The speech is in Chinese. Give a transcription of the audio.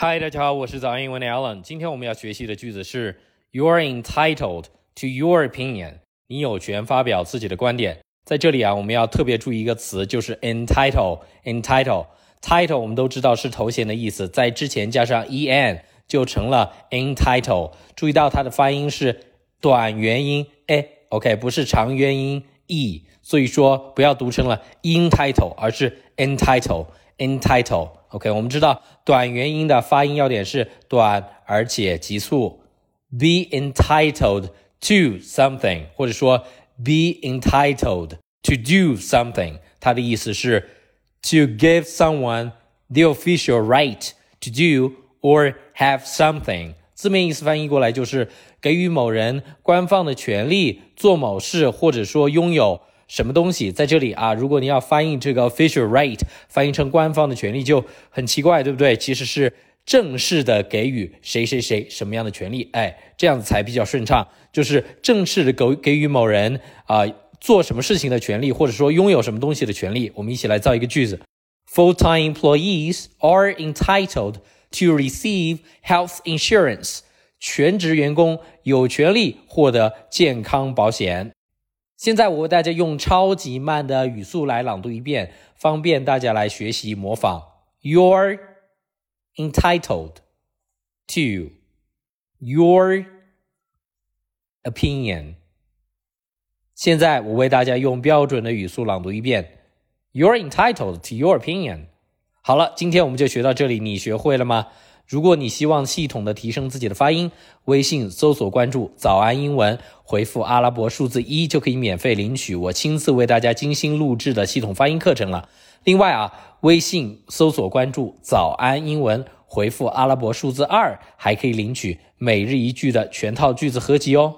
嗨，大家好，我是早安英文的 Alan。今天我们要学习的句子是 "You're entitled to your opinion"，你有权发表自己的观点。在这里啊，我们要特别注意一个词，就是 entitle。entitle，title 我们都知道是头衔的意思，在之前加上 en 就成了 entitle。注意到它的发音是短元音 a，OK，不是长元音 e，所以说不要读成了 entitle，而是 entitle，entitle。OK，我们知道短元音的发音要点是短而且急促。Be entitled to something，或者说 be entitled to do something，它的意思是 to give someone the official right to do or have something。字面意思翻译过来就是给予某人官方的权利做某事，或者说拥有。什么东西在这里啊？如果你要翻译这个 official right，翻译成官方的权利就很奇怪，对不对？其实是正式的给予谁谁谁什么样的权利，哎，这样子才比较顺畅。就是正式的给给予某人啊做什么事情的权利，或者说拥有什么东西的权利。我们一起来造一个句子：Full-time employees are entitled to receive health insurance。全职员工有权利获得健康保险。现在我为大家用超级慢的语速来朗读一遍，方便大家来学习模仿。You're entitled to your opinion。现在我为大家用标准的语速朗读一遍。You're entitled to your opinion。好了，今天我们就学到这里，你学会了吗？如果你希望系统的提升自己的发音，微信搜索关注“早安英文”，回复阿拉伯数字一就可以免费领取我亲自为大家精心录制的系统发音课程了。另外啊，微信搜索关注“早安英文”，回复阿拉伯数字二，还可以领取每日一句的全套句子合集哦。